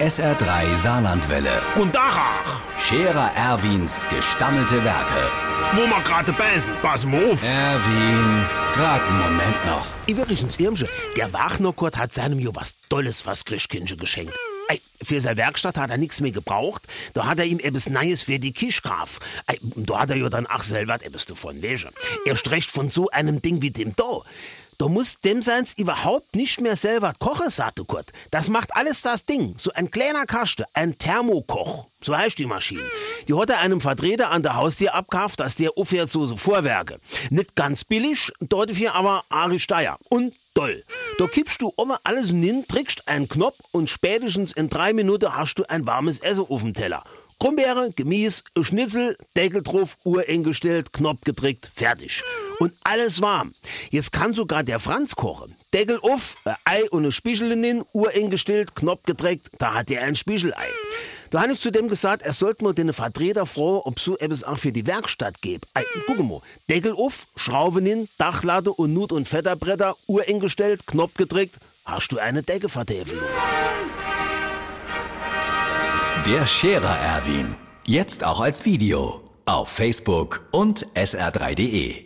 SR3 Saarlandwelle. Und Dachach, Scherer Erwins gestammelte Werke. wo wir gerade beißen, pass mal auf. Erwin, grad einen Moment noch. Übrigens, Irmsche, der Wagnerkurt hat seinem jo was Tolles was Christkindchen geschenkt. Ey, für seine Werkstatt hat er nichts mehr gebraucht. Da hat er ihm etwas Neues für die Kisch gekauft. Ey, Da hat er ja dann auch selber etwas davon lesen. Er streicht von so einem Ding wie dem da. Da muss dem seins überhaupt nicht mehr selber kochen, sagte Kurt. Das macht alles das Ding. So ein kleiner Kaste, ein Thermokoch. So heißt die Maschine. Die hat er einem Vertreter an der Haustür abkauft, dass der aufhört so, so Vorwerke. Nicht ganz billig, dafür aber Ari Steier. Und toll. Da kippst du immer alles hin, drückst einen Knopf und spätestens in drei Minuten hast du ein warmes Essen auf dem Teller. Krummbeere, Gemüse, Schnitzel, Deckel drauf, Uhr eingestellt, Knopf gedrückt, fertig. Und alles warm. Jetzt kann sogar der Franz kochen. Deckel auf, ein Ei und eine Spiegel hin, Uhr eingestellt, Knopf gedrückt, da hat er ein Spiegelei. Da habe ich zu dem gesagt, er sollte mal den Vertreter fragen, ob so etwas auch für die Werkstatt gibt. Ei, guck mal, Deckel auf, Schrauben hin, Dachlatte und Nut- und Fetterbretter, Uhr eingestellt, Knopf gedrückt, hast du eine Deckevertäfelung. Der Scherer Erwin. Jetzt auch als Video. Auf Facebook und sr3.de.